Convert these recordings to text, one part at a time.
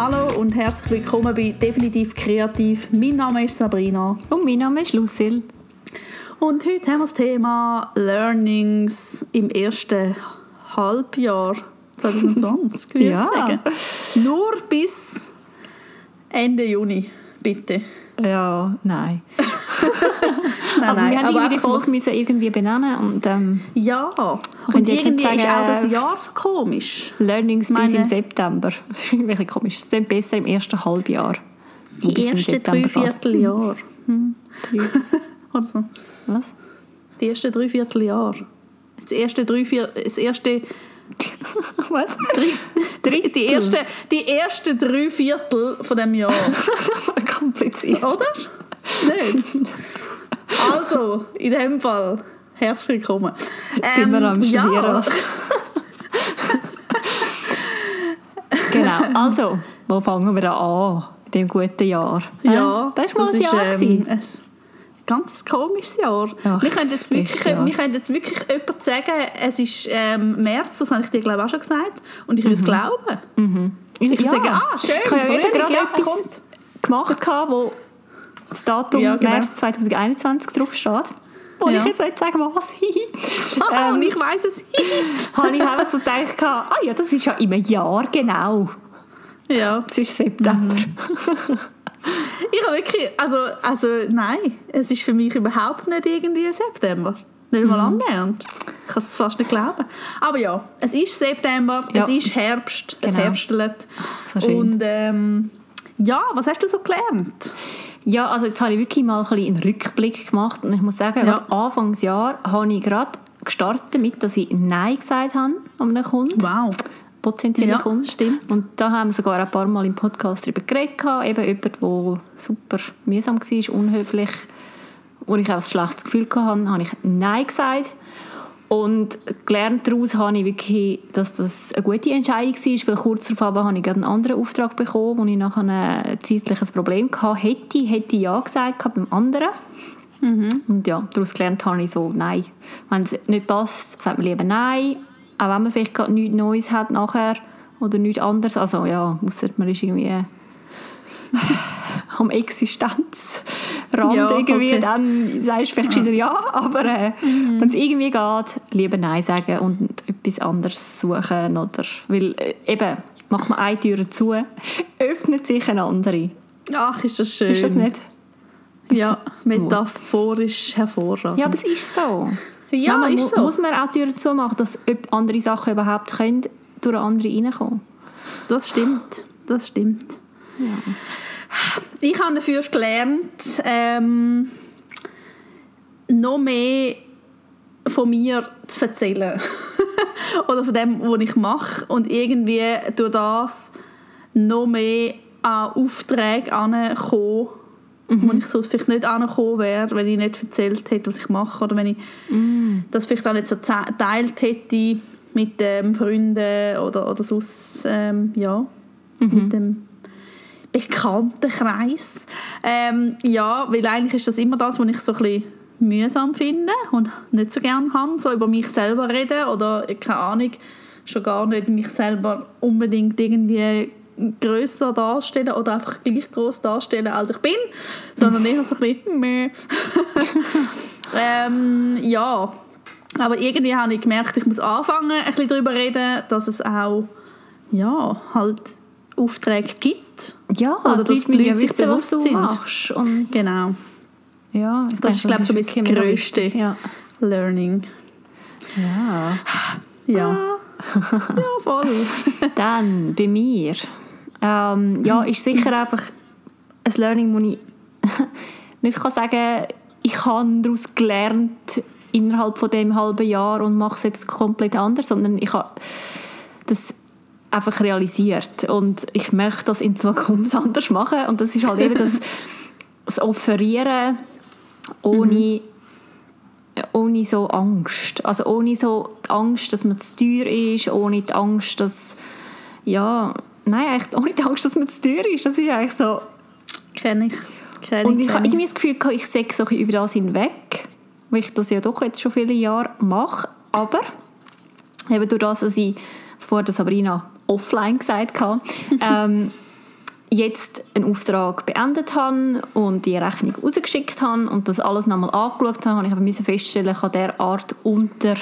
Hallo und herzlich willkommen bei Definitiv Kreativ. Mein Name ist Sabrina. Und mein Name ist Lucille. Und heute haben wir das Thema Learnings im ersten Halbjahr 2020, würde Ja. ich sagen. Nur bis Ende Juni, bitte. Ja, nein. Nein, aber nein, wir haben irgendwie die Folge müssen irgendwie benennen und ähm, Ja, und irgendwie nicht ist sagen, auch das äh, Jahr so komisch. Learnings bis Meine- im September. Wirklich komisch. Es klingt besser im ersten Halbjahr. Die bis ersten drei. Vierteljahr. Drei- Oder so. Was? Die ersten drei Vierteljahr. Das erste drei Vier das erste Was? Drei, die ersten die ersten drei Viertel von dem Jahr, Kompliziert. oder? Nicht? Also, in dem Fall herzlich willkommen. Bin Ähm, wir am Studieren. ja, genau. Also, wo fangen wir an? In diesem guten Jahr. ja, Das war mal ein ist, Jahr. ähm, ein ganz komisches Jahr. Ach, wir können jetzt wirklich, Jahr. wir können jetzt wirklich jemand sagen, es ist ähm, März, das habe ich dir glaube ich auch schon gesagt, und ich will es glauben. Ich ja. sage, ah, schön, Ich habe ja gerade etwas kommt. gemacht, wo das Datum Ja, genau. März 2021 drauf steht. Und Ja. ich jetzt nicht sagen, was. Ah, Ähm, und ich weiss es. habe ich auch so gedacht, ah ja, das ist ja im Jahr genau. ja. Es ist September. Ich habe wirklich, also, also nein, es ist für mich überhaupt nicht irgendwie September. Nicht Mhm. mal annähernd. Ich kann es fast nicht glauben. Aber ja, es ist September, Ja. es ist Herbst, es Genau. herbstelt. So. Und ähm, ja, was hast du so gelernt? Ja, also jetzt habe ich wirklich mal ein bisschen einen Rückblick gemacht und ich muss sagen, Ja. Anfangsjahr habe ich gerade gestartet damit, dass ich Nein gesagt habe an einen Kunden. Wow. potenzielle Ja, Kunden. stimmt. Und da haben wir sogar ein paar Mal im Podcast darüber geredet. Eben jemand, der super mühsam war, unhöflich, wo ich auch ein schlechtes Gefühl hatte, habe ich Nein gesagt. Und gelernt daraus habe ich wirklich, dass das eine gute Entscheidung war, weil kurz darauf habe ich gerade einen anderen Auftrag bekommen, wo ich nachher ein zeitliches Problem hatte. Hätte, hätte ich Ja gesagt beim anderen. Und ja, daraus gelernt habe ich so, nein. Wenn es nicht passt, sagt man lieber nein. Auch wenn man vielleicht gerade nichts Neues hat nachher oder nichts anderes. Also ja, ausser man ist irgendwie am Existenzrand Ja, irgendwie, okay. dann sagst du vielleicht wieder ja, aber äh, wenn es irgendwie geht, lieber nein sagen und etwas anderes suchen. Oder, weil äh, eben, macht man eine Tür zu, öffnet sich eine andere. Ach, ist das schön. Ist das nicht? Ja, metaphorisch hervorragend. Ja, aber es ist so. Ja, Manchmal ist mu- so. muss man auch Türen zumachen, dass andere Sachen überhaupt können, durch andere reinkommen. Das stimmt, das stimmt. Ich habe dafür gelernt, ähm, noch mehr von mir zu erzählen. Oder von dem, was ich mache. Und irgendwie durch das noch mehr an Aufträge ankommen, wo ich sonst vielleicht nicht angekommen wäre, wenn ich nicht erzählt hätte, was ich mache. Oder wenn ich das vielleicht auch nicht so geteilt hätte mit ähm, Freunden oder, oder sonst, ähm, ja, mit dem Bekanntenkreis. Ähm, ja, weil eigentlich ist das immer das, was ich so ein bisschen mühsam finde und nicht so gerne habe, so über mich selber reden oder, keine Ahnung, schon gar nicht mich selber unbedingt irgendwie grösser darstellen oder einfach gleich groß darstellen, als ich bin, sondern eher so ein bisschen meh. ähm, ja, aber irgendwie habe ich gemerkt, ich muss anfangen, ein bisschen darüber reden, dass es auch ja, halt Aufträge gibt. Ja, Oder die dass die Leute sich wissen, was bewusst du sind. machst. Und Genau, ja, ich Das ist, denke, glaub ich, so ein bisschen das Größte. Ja. Learning. ja. Ja, ja voll. Dann bei mir. Ähm, ja, ist sicher einfach ein Learning, wo ich nicht kann sagen ich habe daraus gelernt innerhalb von dem halben Jahr und mache es jetzt komplett anders, sondern ich habe das einfach realisiert und ich möchte das in Zukunft anders machen und das ist halt eben das, das Offerieren ohne ohne so Angst. Also ohne so die Angst, dass man zu teuer ist, ohne die Angst, dass ja, nein, eigentlich ohne die Angst, dass man zu teuer ist. Das ist eigentlich so. Kenne ich. Kenn Und ich habe irgendwie das Gefühl, ich sehe so über das hinweg, weil ich das ja doch jetzt schon viele Jahre mache. Aber eben durch das, dass ich das vorher Sabrina offline gesagt habe, ähm, jetzt einen Auftrag beendet habe und die Rechnung rausgeschickt habe und das alles nochmal angeschaut habe, habe ich aber feststellen, ich habe dieser Art unter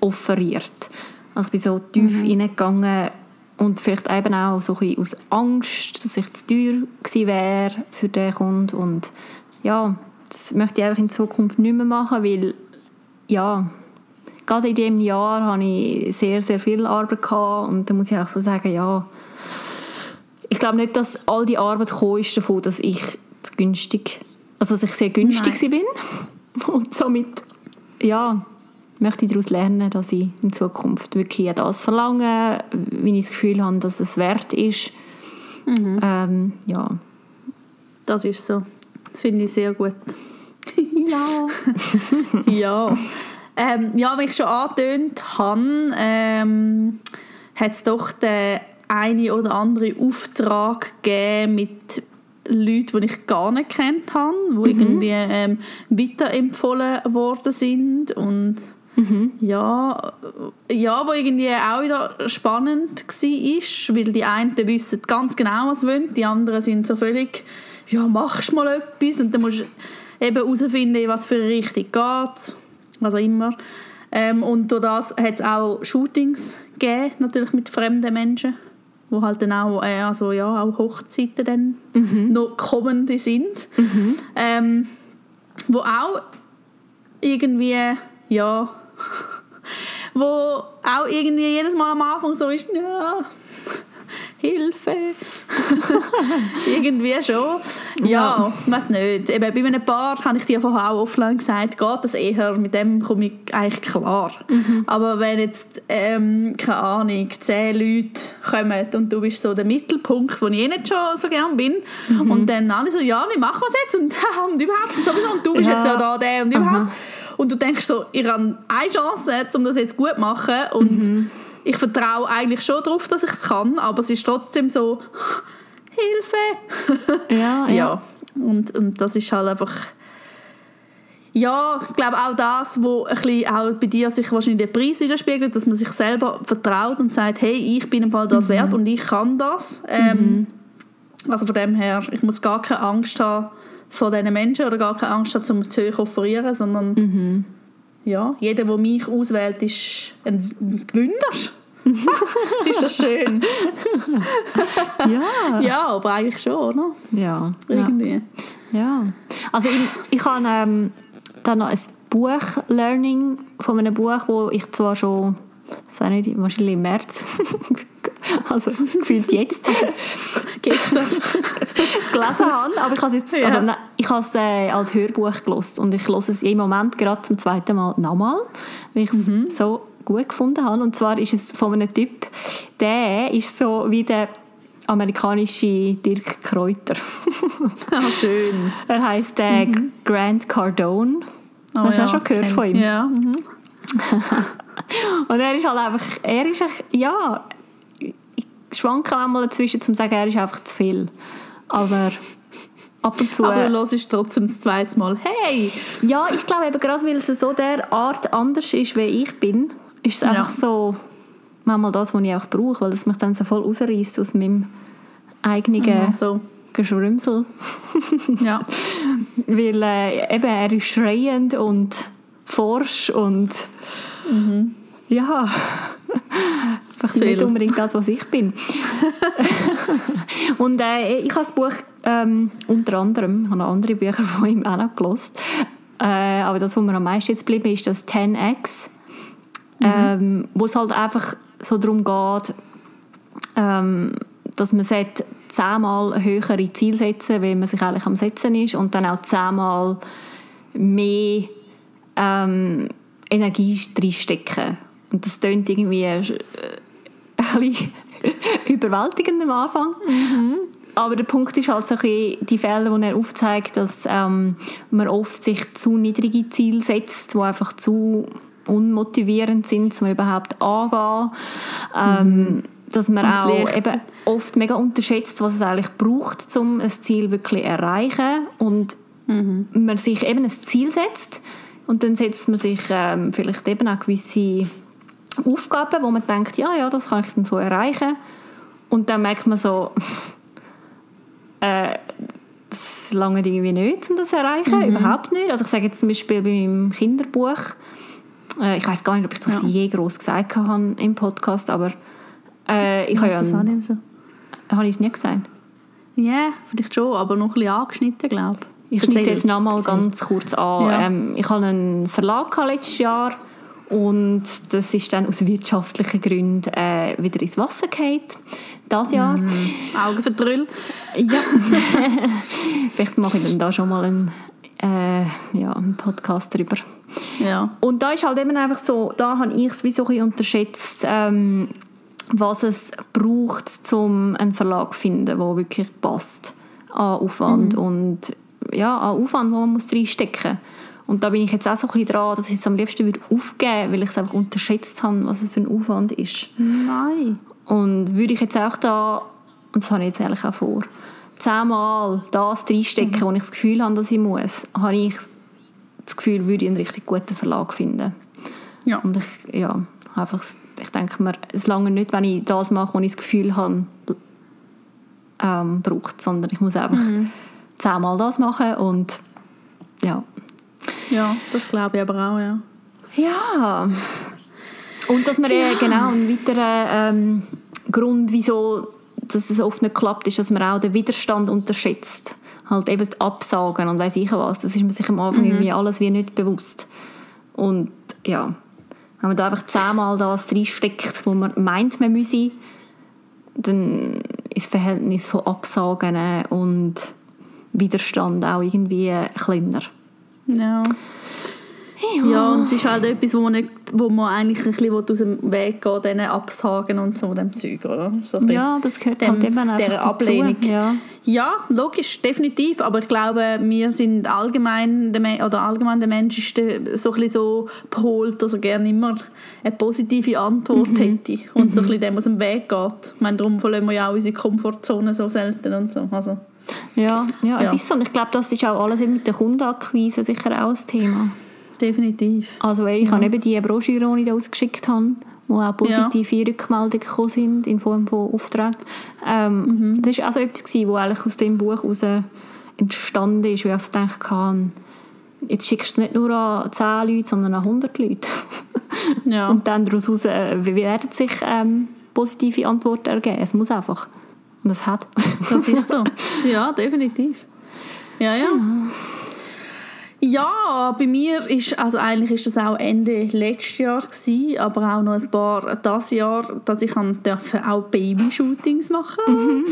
offeriert. Also ich bin so tief mhm. reingegangen und vielleicht eben auch so ein aus Angst, dass ich zu teuer gewesen wäre für den Kunden und ja, das möchte ich einfach in Zukunft nicht mehr machen, weil ja, gerade in diesem Jahr hatte ich sehr, sehr viel Arbeit gehabt und da muss ich auch so sagen, ja, ich glaube nicht, dass all die Arbeit gekommen ist davon, dass ich günstig, also dass ich sehr günstig Nein. bin und somit, ja, möchte ich daraus lernen, dass ich in Zukunft wirklich das verlange, wenn ich das Gefühl habe, dass es wert ist. Mhm. Ähm, ja. Das ist so. Finde ich sehr gut. ja. ja. Ähm, ja, wie ich schon angetönt habe, ähm, hat es doch den eine oder andere Auftrag gegeben mit Leuten, die ich gar nicht kennt habe, die mhm. irgendwie ähm, weiterempfohlen worden sind und Mhm. Ja, ja, wo irgendwie auch wieder spannend war, weil die einen wissen ganz genau, was sie wollen, die anderen sind so völlig, ja, machst mal etwas und dann musst du eben herausfinden, was für eine Richtung geht, was auch immer. Ähm, und durch das hat es auch Shootings gegeben, natürlich mit fremden Menschen, wo halt dann auch, äh, also ja, auch Hochzeiten dann mhm. noch kommende sind. Mhm. Ähm, wo auch irgendwie, ja, wo auch irgendwie jedes Mal am Anfang so ist, ja, Hilfe. irgendwie schon. Ja, ja. weiß nicht. Eben, bei einem Paar habe ich dir vorher auch offline gesagt, geht das eher, mit dem komme ich eigentlich klar. Mhm. Aber wenn jetzt, ähm, keine Ahnung, zehn Leute kommen und du bist so der Mittelpunkt, wo ich eh nicht schon so gern bin, mhm. und dann alle so, ja, ich mache was jetzt und, und überhaupt und sowieso und du bist ja. jetzt ja da, der und überhaupt. Aha. Und du denkst so, ich habe eine Chance, um das jetzt gut zu machen und mhm. Ich vertraue eigentlich schon darauf, dass ich es kann, aber es ist trotzdem so, Hilfe! Ja, ja. ja. Und, und das ist halt einfach... Ja, ich glaube auch das, wo ein bisschen auch bei dir sich wahrscheinlich der Preis widerspiegelt, dass man sich selber vertraut und sagt, hey, ich bin im Fall das mhm. wert und ich kann das. Ähm, mhm. Also von dem her, ich muss gar keine Angst haben, vor diesen Menschen oder gar keine Angst hat, um zu hoch offerieren, sondern mhm. ja, jeder, der mich auswählt, ist ein Gewinner. ist das schön? ja. ja, aber eigentlich schon, oder? Ja. Irgendwie. Ja. ja. Also ich, ich habe ähm, dann noch ein Buch-Learning von einem Buch, wo ich zwar schon, sei nicht, wahrscheinlich im März also gefühlt jetzt, gestern gelesen habe. Aber ich habe es, jetzt, also, nein, ich habe es äh, als Hörbuch gelesen und ich höre es im Moment gerade zum zweiten Mal nochmal, weil ich es mhm. so gut gefunden habe. Und zwar ist es von einem Typ, der ist so wie der amerikanische Dirk Kräuter. ah, schön. Er heißt äh, mhm. Grant Cardone. Oh, Hast du ja, auch schon gehört von ihm? Ja. Mhm. und er ist halt einfach, er ist, ja, schwanke manchmal dazwischen, um zu sagen, er ist einfach zu viel. Aber ab und zu... Aber du hörst trotzdem das zweite Mal «Hey!» Ja, ich glaube eben gerade, weil es so der Art anders ist, wie ich bin, ist es ja. einfach so manchmal das, was ich auch brauche, weil es mich dann so voll rausreißt aus meinem eigenen ja, so. Geschrümsel. ja. weil äh, eben er ist schreiend und forsch und mhm. ja Einfach nicht unbedingt das, was ich bin. und äh, ich habe das Buch ähm, unter anderem, ich habe noch andere Bücher von ihm auch noch gelesen, äh, aber das, was mir am meisten jetzt geblieben ist, das 10x, mhm. ähm, wo es halt einfach so darum geht, ähm, dass man zehnmal höhere Ziele setzen wenn man sich eigentlich am Setzen ist und dann auch zehnmal mehr ähm, Energie reinstecken. Und das klingt irgendwie äh, ein bisschen überwältigend am Anfang. Mhm. Aber der Punkt ist halt so ein die Fälle, die er aufzeigt, dass ähm, man oft sich zu niedrige Ziele setzt, die einfach zu unmotivierend sind, um überhaupt angehen. Ähm, mhm. Dass man auch eben oft mega unterschätzt, was es eigentlich braucht, um ein Ziel wirklich zu erreichen. Und mhm. man sich eben ein Ziel setzt und dann setzt man sich ähm, vielleicht eben auch gewisse Aufgaben, wo man denkt, ja, ja, das kann ich dann so erreichen. Und dann merkt man so, äh, das lange irgendwie nicht, um das zu erreichen, mhm. überhaupt nicht. Also ich sage jetzt zum Beispiel bei meinem Kinderbuch, äh, ich weiß gar nicht, ob ich das ja. je groß gesagt habe im Podcast, aber äh, ich habe ja... Ein, so. Habe ich es nicht gesagt? Ja, yeah, vielleicht schon, aber noch ein bisschen angeschnitten, glaube ich. Ich schneide es jetzt nochmal ganz kurz an. Ja. Ähm, ich hatte einen Verlag letztes Jahr und das ist dann aus wirtschaftlichen Gründen äh, wieder ins Wasser gefallen. Das Jahr. Mm, Augenverdrüll. Ja. Vielleicht mache ich dann da schon mal einen, äh, ja, einen Podcast darüber. Ja. Und da ist halt eben einfach so, da habe ich es wie so ein unterschätzt, ähm, was es braucht, um einen Verlag zu finden, der wirklich passt an Aufwand mhm. und ja, an Aufwand, den man muss reinstecken muss. Und da bin ich jetzt auch so ein bisschen dran, dass ich es am liebsten würde aufgeben weil ich es einfach unterschätzt habe, was es für ein Aufwand ist. Nein. Und würde ich jetzt auch da, und das habe ich jetzt eigentlich auch vor, zehnmal das reinstecken, mhm. wo ich das Gefühl habe, dass ich muss, habe ich das Gefühl, würde ich einen richtig guten Verlag finden. Ja. Und ich, ja, einfach, ich denke mir, es lange nicht, wenn ich das mache, wo ich das Gefühl habe, ähm, braucht, sondern ich muss einfach mhm. zehnmal das machen und ja, ja, das glaube ich aber auch, ja. Ja. Und dass man ja. genau ein weiterer ähm, Grund, wieso dass es oft nicht klappt, ist, dass man auch den Widerstand unterschätzt. Halt eben das Absagen und weiß ich was. Das ist man sich am Anfang mhm. irgendwie alles wie nicht bewusst. Und ja, wenn man da einfach zehnmal das reinsteckt, wo man meint, man müsse, dann ist das Verhältnis von Absagen und Widerstand auch irgendwie kleiner. Ja. Ja. ja, und es ist halt etwas, wo man, nicht, wo man eigentlich ein bisschen aus dem Weg geht, diesen Absagen und so, dem Zeug, oder? So ja, das gehört dem, halt eben einfach Ablehnung. Ja. Ja, logisch, definitiv, aber ich glaube, wir sind allgemein, oder allgemein der Mensch ist so ein so geholt, dass er gerne immer eine positive Antwort mhm. hätte und mhm. so ein bisschen dem aus dem Weg geht. Ich meine, darum verlieren wir ja auch unsere Komfortzone so selten und so, also... Ja, ja, es ist so. Und ich glaube, das ist auch alles mit der Kundenakquise sicher auch ein Thema. Definitiv. Also ich ja. habe eben die Broschüre, die ich ausgeschickt habe, wo auch positive ja. Rückmeldungen gekommen sind in Form von Aufträgen. Ähm, mhm. Das war also etwas, was eigentlich aus dem Buch heraus entstanden ist, wo ich gedacht habe, jetzt schickst du es nicht nur an 10 Leute, sondern an 100 Leute. ja. Und dann daraus äh, wie werden sich ähm, positive Antworten ergeben. Es muss einfach. Und es hat. Das ist so. Ja, definitiv. Ja, ja. Ja, bei mir ist, also eigentlich ist das auch Ende letztes Jahr gewesen, aber auch noch ein paar das Jahr, dass ich durfte auch Babyshootings machen mhm.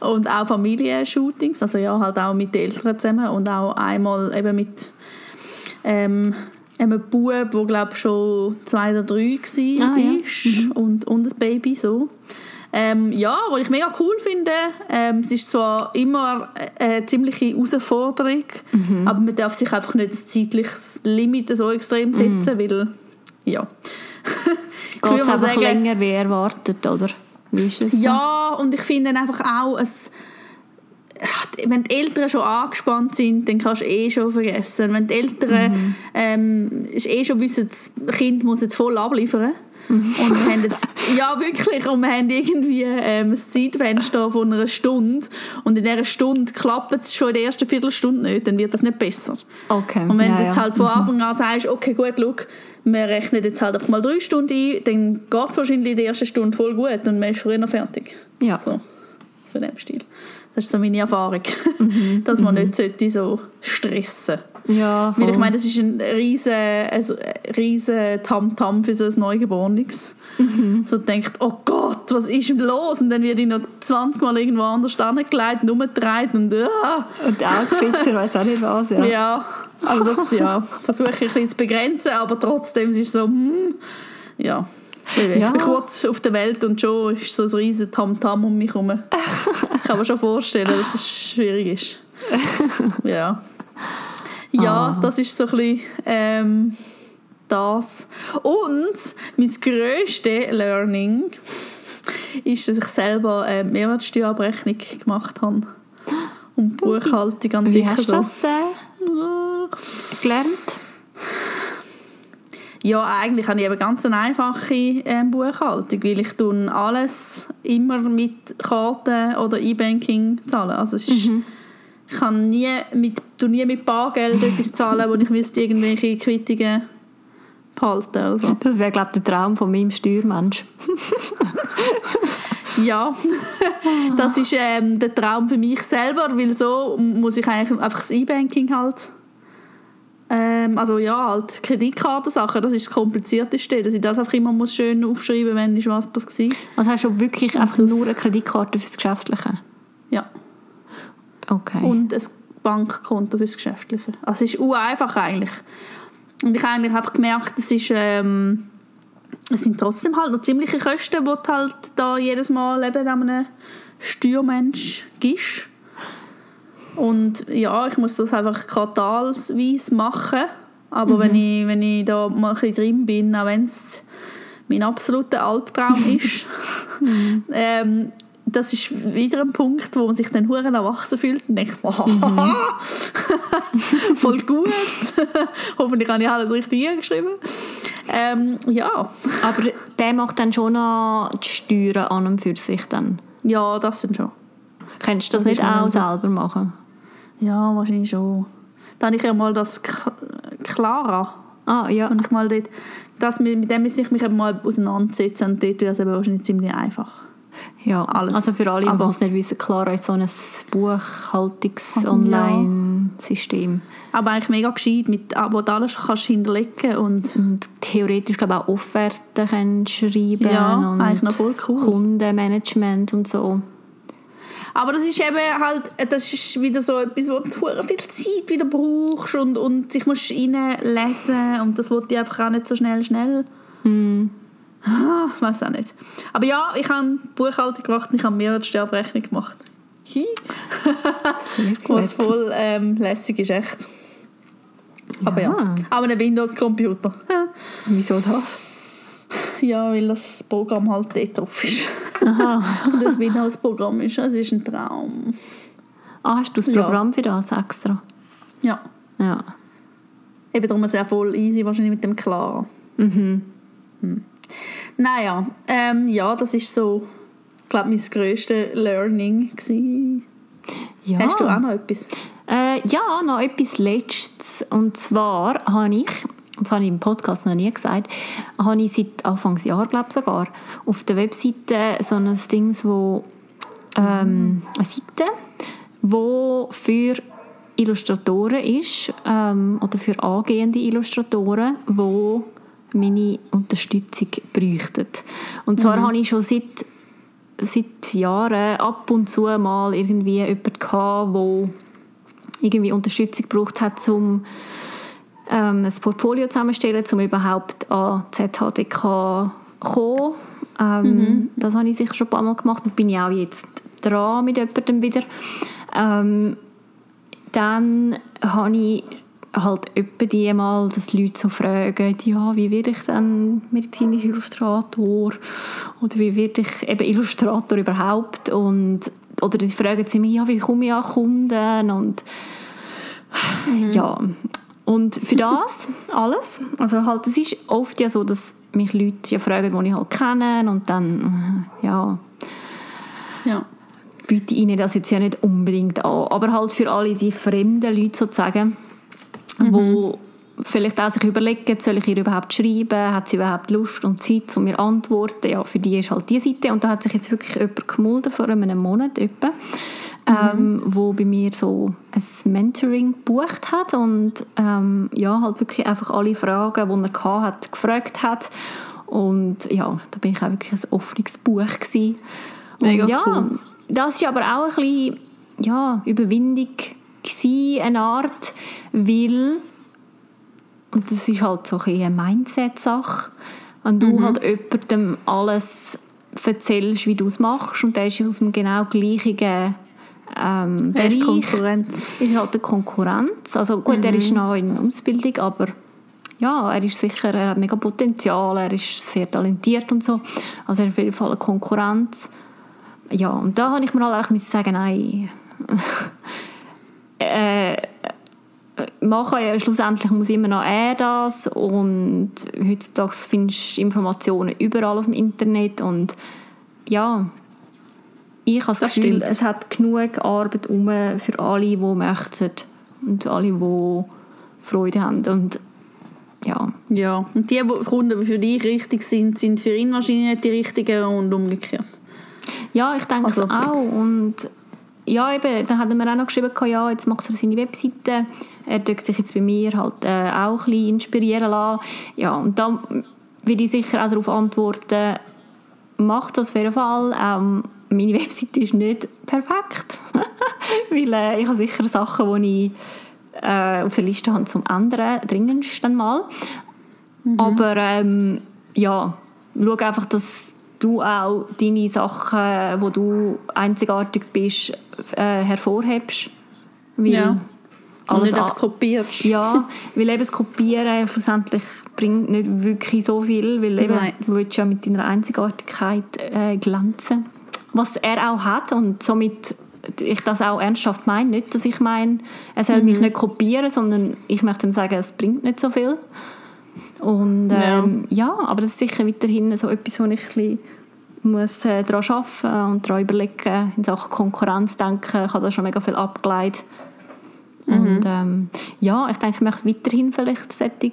und auch Familienshootings, also ja halt auch mit den Eltern zusammen und auch einmal eben mit ähm, einem Bub, der glaube schon zwei oder drei war ah, ja. mhm. und, und ein Baby so. Ähm, ja, was ich mega cool finde, ähm, es ist zwar immer eine ziemliche Herausforderung, mhm. aber man darf sich einfach nicht ein zeitliches Limit so extrem setzen, mhm. weil, ja. ich Geht es einfach sagen, länger wie erwartet, oder? Wie ist es so? Ja, und ich finde einfach auch, es, wenn die Eltern schon angespannt sind, dann kannst du eh schon vergessen. Wenn die Eltern mhm. ähm, eh schon wissen, das Kind muss jetzt voll abliefern und wir haben jetzt, ja wirklich, und wir haben irgendwie ähm, ein Zeitfenster von einer Stunde und in dieser Stunde klappt es schon in der ersten Viertelstunde nicht, dann wird das nicht besser. Okay. Und wenn ja, du jetzt halt von mhm. Anfang an sagst, okay gut, schau, wir rechnen jetzt halt einfach mal drei Stunden ein, dann geht es wahrscheinlich in der ersten Stunde voll gut und man ist früher fertig. Ja. So, so in dem Stil. Das ist so meine Erfahrung, mhm. dass man mhm. nicht so stressen sollte. Ja, Weil ich meine, das ist ein riesen, ein riesen Tamtam für so ein Neugeborenes. Mhm. So denkt, oh Gott, was ist denn los? Und dann wird ich noch 20 Mal irgendwo anders angelegt, umgedreht und ah. Und Outfits, ich weiß auch nicht was, ja. Ja, also das ja, versuche ich ein bisschen zu begrenzen, aber trotzdem ist es so, hm, ja. Ich ja. bin kurz auf der Welt und schon ist so ein riesen Tamtam um mich herum. Ich kann mir schon vorstellen, dass es schwierig ist. Ja. Ja, ah. das ist so ein bisschen ähm, das. Und mein grösstes Learning ist, dass ich selber eine Mehrwertsteuerabrechnung gemacht habe. Und Buchhaltung an sich. Wie hast du das äh, gelernt? Ja, eigentlich habe ich eben ganz eine einfache ähm, Buchhaltung, weil ich tun alles immer mit Karten oder E-Banking zahlen. Also es ist, Mhm. Ich kann nie mit, nie mit Bargeld etwas zahlen, wo ich müsste irgendwelche Quittungen behalten. Also. Das wäre, glaube ich, der Traum von meinem Steuermensch. Ja, das ist ähm, der Traum für mich selber, weil so muss ich eigentlich einfach das E-Banking halt ähm, also ja, halt Kreditkartensachen, das ist das Komplizierteste, dass ich das einfach immer muss schön aufschreiben wenn ist was passiert. Also hast du wirklich einfach nur eine Kreditkarte fürs Geschäftliche? Ja, Okay. und ein Bankkonto fürs Geschäftliche. Also es ist einfach eigentlich. Und ich habe eigentlich einfach gemerkt, es ist ähm, es sind trotzdem halt noch ziemliche Kosten, die du halt da jedes Mal eben einem Steuermensch gibst. Und ja, ich muss das einfach quartalsweise machen. Aber wenn, ich, wenn ich da mal ein bisschen drin bin, auch wenn es mein absoluter Albtraum ist, ähm, das ist wieder ein Punkt, wo man sich dann hure erwachsen fühlt und denkt, wow, voll gut. Hoffentlich habe ich alles richtig hingeschrieben. Ähm, ja. Aber der macht dann schon noch die Steuern an und für sich dann. ja, das sind schon. Könntest du das, Das nicht auch selber machen? Ja, wahrscheinlich schon. Dann habe ich ja mal das K- Clara. Ah, ja. Und ich mal dort, das, mit dem muss ich mich mal auseinandersetzen und dort wäre es wahrscheinlich ziemlich einfach. Ja. alles. Also für alle, die es nicht wissen, Clara ist so ein Ja. Buchhaltungs-Online-System. Aber eigentlich mega gescheit, mit, wo du alles kannst hinterlegen und Und theoretisch glaube auch Offerten können schreiben Ja, und eigentlich noch voll cool. Kundenmanagement und so. Aber das ist eben halt, das ist wieder so etwas, wo du viel Zeit wieder brauchst und, und dich musst reinlesen und das wollte ich einfach auch nicht so schnell, schnell. Ah, Ich weiß auch nicht. Aber ja, ich habe Buchhaltung gemacht und ich habe Mehrwertsteuerberechnung gemacht. Was voll ähm, lässig ist, echt. Aber ja, Ja. aber ein Windows-Computer. Wieso das? Ja, weil das Programm halt dort drauf ist. und das Windows-Programm ist, das ist ein Traum. Ah, hast du das Ja. Programm für das extra? Ja. Ja. Eben darum ist es ja voll easy wahrscheinlich mit dem Clara. Mhm. Naja, ähm, ja, das ist so, ich glaube, mein grösstes Learning gewesen. ja. Hast du auch noch etwas? Äh, ja, noch etwas Letztes. Und zwar habe ich, das habe ich im Podcast noch nie gesagt, habe ich seit Anfangsjahr, glaube ich sogar, auf der Webseite so ein Ding, wo ähm, eine Seite, wo für Illustratoren ist ähm, oder für angehende Illustratoren, wo meine Unterstützung bräuchten. Und zwar habe ich schon seit seit Jahren ab und zu mal irgendwie jemanden gehabt, wo irgendwie Unterstützung gebraucht hat, um ähm, ein Portfolio zusammenzustellen, um überhaupt an ZHDK zu kommen. Ähm, Das habe ich sicher schon ein paar Mal gemacht und bin ich auch jetzt dran mit jemandem wieder. Ähm, dann habe ich halt etwa die mal, dass Leute so fragen, ja, wie werde ich dann medizinischer Illustrator? Oder wie werde ich eben Illustrator überhaupt? Und, oder sie fragen sie mich, ja, wie komme ich an Kunden? Und ja, und für das alles, also halt, es ist oft ja so, dass mich Leute ja fragen, die ich halt kenne und dann, äh, ja, Ja. biete ihnen das jetzt ja nicht unbedingt an. Aber halt für alle die fremden Leute sozusagen, wo vielleicht auch sich überlegen, soll ich ihr überhaupt schreiben, hat sie überhaupt Lust und Zeit, um mir zu antworten. Ja, für die ist halt die Seite. Und da hat sich jetzt wirklich jemand gemolden, vor einem Monat etwa, ähm, wo bei mir so ein Mentoring gebucht hat und ähm, ja, halt wirklich einfach alle Fragen, die er hatte, hat, gefragt hat. Und ja, da bin ich auch wirklich ein offenes Buch gewesen. Mega und ja, cool. das war aber auch ein bisschen ja, Überwindung, gewesen, eine Art, weil, und das ist halt so ein eine Mindset-Sache, wenn du Mhm. halt jemandem alles erzählst, wie du es machst, und der ist aus dem genau gleichen ähm, Er ist Bereich, Konkurrenz. ist halt eine Konkurrenz. Also gut, er Mhm. ist noch in Ausbildung, aber ja, er ist sicher, er hat mega Potenzial, er ist sehr talentiert und so. Also er ist auf jeden Fall eine Konkurrenz. Ja, und da habe ich mir halt auch sagen, nein, äh, kann ja schlussendlich muss immer noch er das und heutzutage findest du Informationen überall auf dem Internet und ja, ich habe das, Das Gefühl, stimmt. es hat genug Arbeit um für alle, die möchten und alle, die Freude haben und ja, Ja, und die Kunden, die für dich richtig sind, sind für ihn wahrscheinlich nicht die richtigen und umgekehrt. Ja, ich denke Also- auch. Und ja, eben, dann hat er mir auch noch geschrieben, ja, jetzt macht er seine Webseite. Er tut sich jetzt bei mir halt äh, auch ein bisschen inspirieren lassen. Ja, und dann würde ich sicher auch darauf antworten, macht das auf jeden Fall. Ähm, meine Webseite ist nicht perfekt. Weil äh, ich habe sicher Sachen, die ich äh, auf der Liste habe zum Ändern, dringendst dann mal. Aber ähm, ja, schau einfach, dass du auch deine Sachen, wo du einzigartig bist, äh, hervorhebst. Weil Ja. Und alles nicht einfach kopierst. ja, weil eben das Kopieren schlussendlich bringt nicht wirklich so viel, weil eben, Nein. du willst ja mit deiner Einzigartigkeit äh, glänzen. Was er auch hat und somit ich das auch ernsthaft meine, nicht, dass ich meine, er soll Mhm. mich nicht kopieren, sondern ich möchte dann sagen, es bringt nicht so viel. Und ähm, ja. aber das ist sicher weiterhin so etwas, wo ich ein bisschen muss äh, daran arbeiten und daran überlegen, in Sachen Konkurrenz denken, ich habe da schon mega viel abgeleitet. Und ähm, ja, ich denke, ich möchte weiterhin vielleicht solche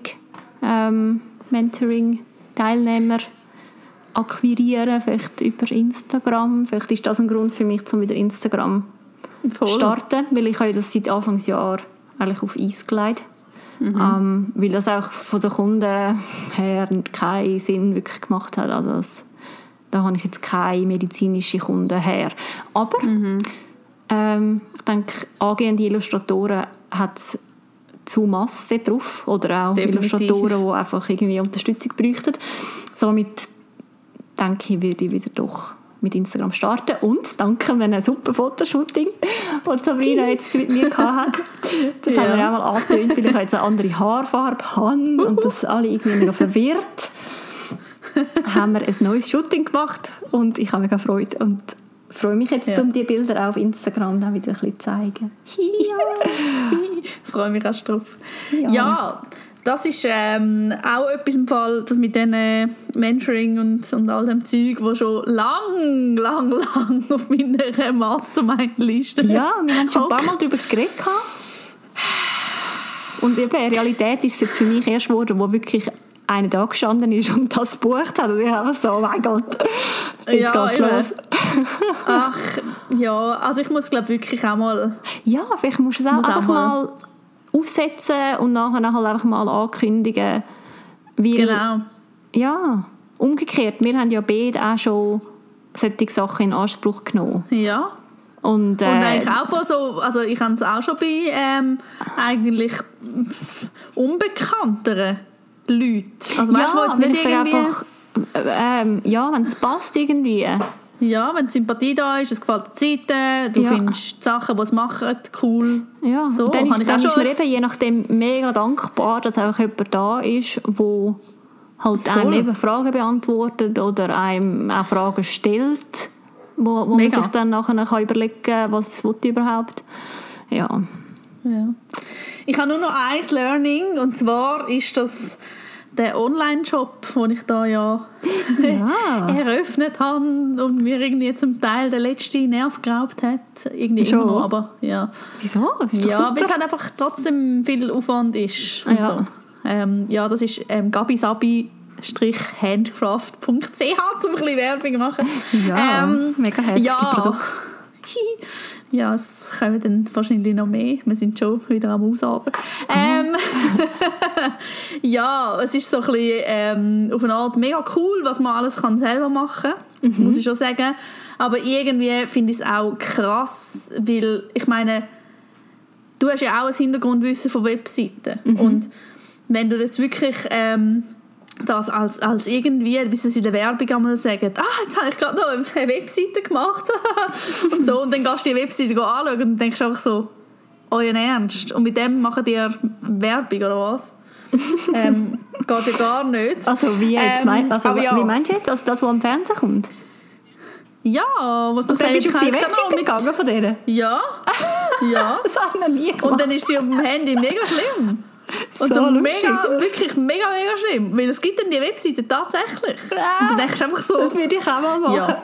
ähm, Mentoring-Teilnehmer akquirieren, vielleicht über Instagram. Vielleicht ist das ein Grund für mich, um wieder Instagram zu starten, weil ich habe das seit Anfangsjahr eigentlich auf Eis gelegt. Ähm, weil das auch von den Kunden her keinen Sinn wirklich gemacht hat. Also das, da habe ich jetzt keine medizinischen Kunden her. Aber ähm, ich denke, angehende Illustratoren hat zu Masse drauf oder auch Definitiv. Illustratoren, die einfach irgendwie Unterstützung bräuchten. Somit denke ich, werde ich wieder doch mit Instagram starten und danke einem super Fotoshooting, das Sabrina jetzt mit mir hatte. Das Ja. haben wir auch mal angetönt, weil ich jetzt eine andere Haarfarbe habe und das alle irgendwie mega verwirrt. haben wir ein neues Shooting gemacht und ich habe mega Freude und freue mich jetzt, Ja. um die Bilder auch auf Instagram dann wieder ein bisschen zu zeigen. Ich freue mich auch drauf. Ja. Ja, das ist ähm, auch etwas im Fall, das mit diesen Mentoring und, und all dem Zeug, wo schon lang, lang, lang auf meiner Mastermind-Liste Ja, wir haben schon ein paar Mal darüber geredet. Und eben, in Realität ist es jetzt für mich erst geworden, wo wirklich einer da gestanden ist und das gebucht hat. Und ich habe so, oh mein Gott, jetzt Ja, geht's eben. los. Ach, ja, also ich muss glaube wirklich auch mal... Ja, vielleicht musst du es auch Muss auch einfach mal- mal aufsetzen und nachher halt einfach mal ankündigen. Weil, Genau. Ja, umgekehrt, wir haben ja beide auch schon solche Sachen in Anspruch genommen. Ja. Und, äh, Und eigentlich auch von so, also ich habe es auch schon bei ähm, eigentlich unbekannteren Leuten. Also weißt du, ja, jetzt weil nicht irgendwie... einfach, äh, ähm, ja, wenn es passt irgendwie. Ja, wenn die Sympathie da ist, es gefällt die Seite, du Ja. findest die Sachen, die es machen, cool. Ja, So, und dann ist, dann ist ein- eben je nachdem mega dankbar, dass auch jemand da ist, wo halt einem eben Fragen beantwortet oder einem auch Fragen stellt, wo, wo man sich dann nachher kann überlegen kann, was will überhaupt. Ja. Ja. Ich habe nur noch ein Learning und zwar ist das der Online-Shop, den ich da ja, Ja. eröffnet habe und mir irgendwie zum Teil der letzte Nerv geraubt hat. Irgendwie Schon? immer noch, aber ja. Wieso? Ja, weil es halt einfach trotzdem viel Aufwand ist. Und Ja. So. Ähm, ja, das ist ähm, gabisabi handcraft.ch zum ein bisschen Werbung machen. Ja, ähm, mega herzige ja. Produkte. ja, es kommen dann wahrscheinlich noch mehr. Wir sind schon wieder am Ausatmen. Ähm, ja, es ist so ein bisschen ähm, auf eine Art mega cool, was man alles kann selber machen kann, muss ich schon sagen. Aber irgendwie finde ich es auch krass, weil ich meine, du hast ja auch ein Hintergrundwissen von Webseiten. Und wenn du jetzt wirklich ähm, das als, als irgendwie, wie sie es in der Werbung einmal sagen, ah, jetzt habe ich gerade noch eine Webseite gemacht und so, und dann gehst du die Webseite anschauen und denkst einfach so, euren Ernst? Und mit dem machen die Werbung oder was? ähm, geht ja gar nicht. Also, wie, jetzt Ähm, mein, also ja. wie meinst du jetzt? Also das, was am Fernsehen kommt? Ja, was du dann bist du auf sagst, die kann ich Webseite gegangen von denen? Ja. Ja. Das habe ich noch nie gemacht. Und dann ist sie auf dem Handy mega schlimm. Und so, So mega, wirklich mega, mega schlimm. Weil es gibt dann die Webseite tatsächlich. Und du denkst einfach so, das würde ich auch mal machen. ja,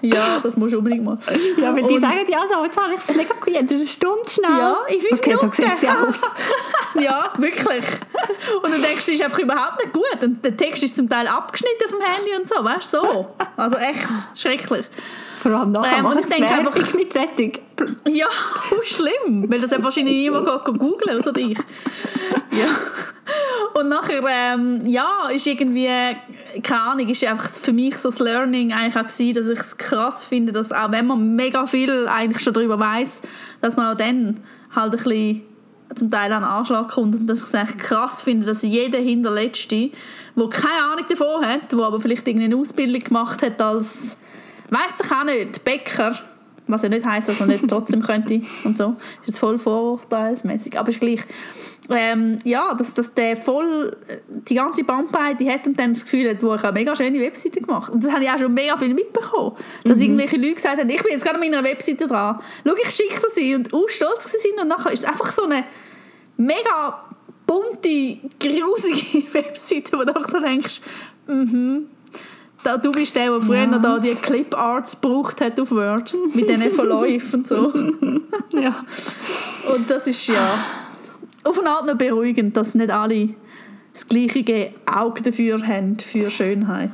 ja, das musst du unbedingt machen. Ja, weil die Und- sagen ja so, jetzt habe ich es mega geübt, eine Stunde schnell. Ja, in fünf okay, Minuten. so sieht sie aus. ja, wirklich. Und du denkst, es ist einfach überhaupt nicht gut. Und der Text ist zum Teil abgeschnitten dem Handy und so, weißt du, so. Also echt schrecklich. Vor allem nachher machen ich sie einfach- mit Sättig. Ja, schlimm, weil das hat wahrscheinlich niemand googeln, außer ich. Ja. Und nachher, ähm, ja, ist irgendwie, keine Ahnung, ist einfach für mich so das Learning eigentlich auch gewesen, dass ich es krass finde, dass auch wenn man mega viel eigentlich schon darüber weiß, dass man auch dann halt ein bisschen zum Teil an den Anschlag kommt und dass ich es echt krass finde, dass jeder Hinterletzte, der keine Ahnung davon hat, der aber vielleicht irgendeine Ausbildung gemacht hat als, weiss ich auch nicht, Bäcker, was ja nicht heisst, dass man nicht trotzdem könnte und so. Ist jetzt voll vorurteilsmäßig, aber ist gleich. Ähm, ja, dass, dass der voll die ganze Bandbreite hat und dann das Gefühl hat, wo ich eine mega schöne Webseite gemacht Und das habe ich auch schon mega viel mitbekommen. Dass irgendwelche Leute gesagt haben, ich bin jetzt gerade an meiner Webseite dran. Schau, ich schicke das sie und auch stolz sind und nachher ist es einfach so eine mega bunte, grusige Webseite, wo du auch so denkst, mhm, da, du bist der, der früher noch da die Clip-Arts gebraucht hat auf Word, mit diesen Verläufen und so. Ja. Und das ist ja auf eine Art beruhigend, dass nicht alle das gleiche Auge dafür haben, für Schönheit.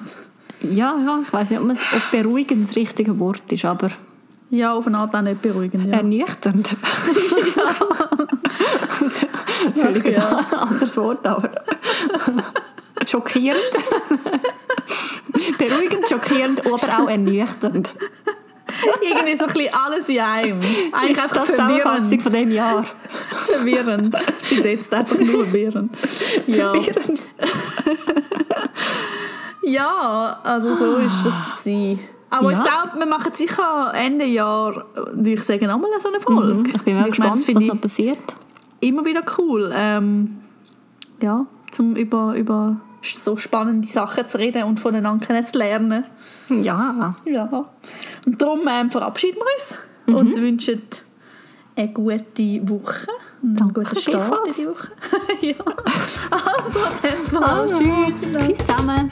ja, ja, ich weiß nicht, ob, man- ob beruhigend das richtige Wort ist, aber Ja, auf eine Art auch nicht beruhigend, ja. ernüchternd. Völlig ja. ein anderes Wort, aber schockierend. Beruhigend, schockierend, aber auch ernüchternd. Irgendwie so ein bisschen alles in einem. Eigentlich Ist einfach das verwirrend. von diesem Jahr? verwirrend. Bis jetzt einfach nur verwirrend. Ja, Verwirrend. ja also so ist das gewesen. Aber ich Ja. glaube, wir machen sicher Ende Jahr, würde ich sagen, nochmal so eine Folge. Mhm. Ich bin mal gespannt, das was ich noch passiert. immer wieder cool. Ähm, ja, zum über, über so spannende Sachen zu reden und voneinander kennenzulernen. Ja. Ja. Und darum ähm, verabschieden wir uns Mhm. und wünschen eine gute Woche. Und einen Danke, guten Start in die Woche. ja. Also, dann mal. Also, Tschüss. Tschüss zusammen.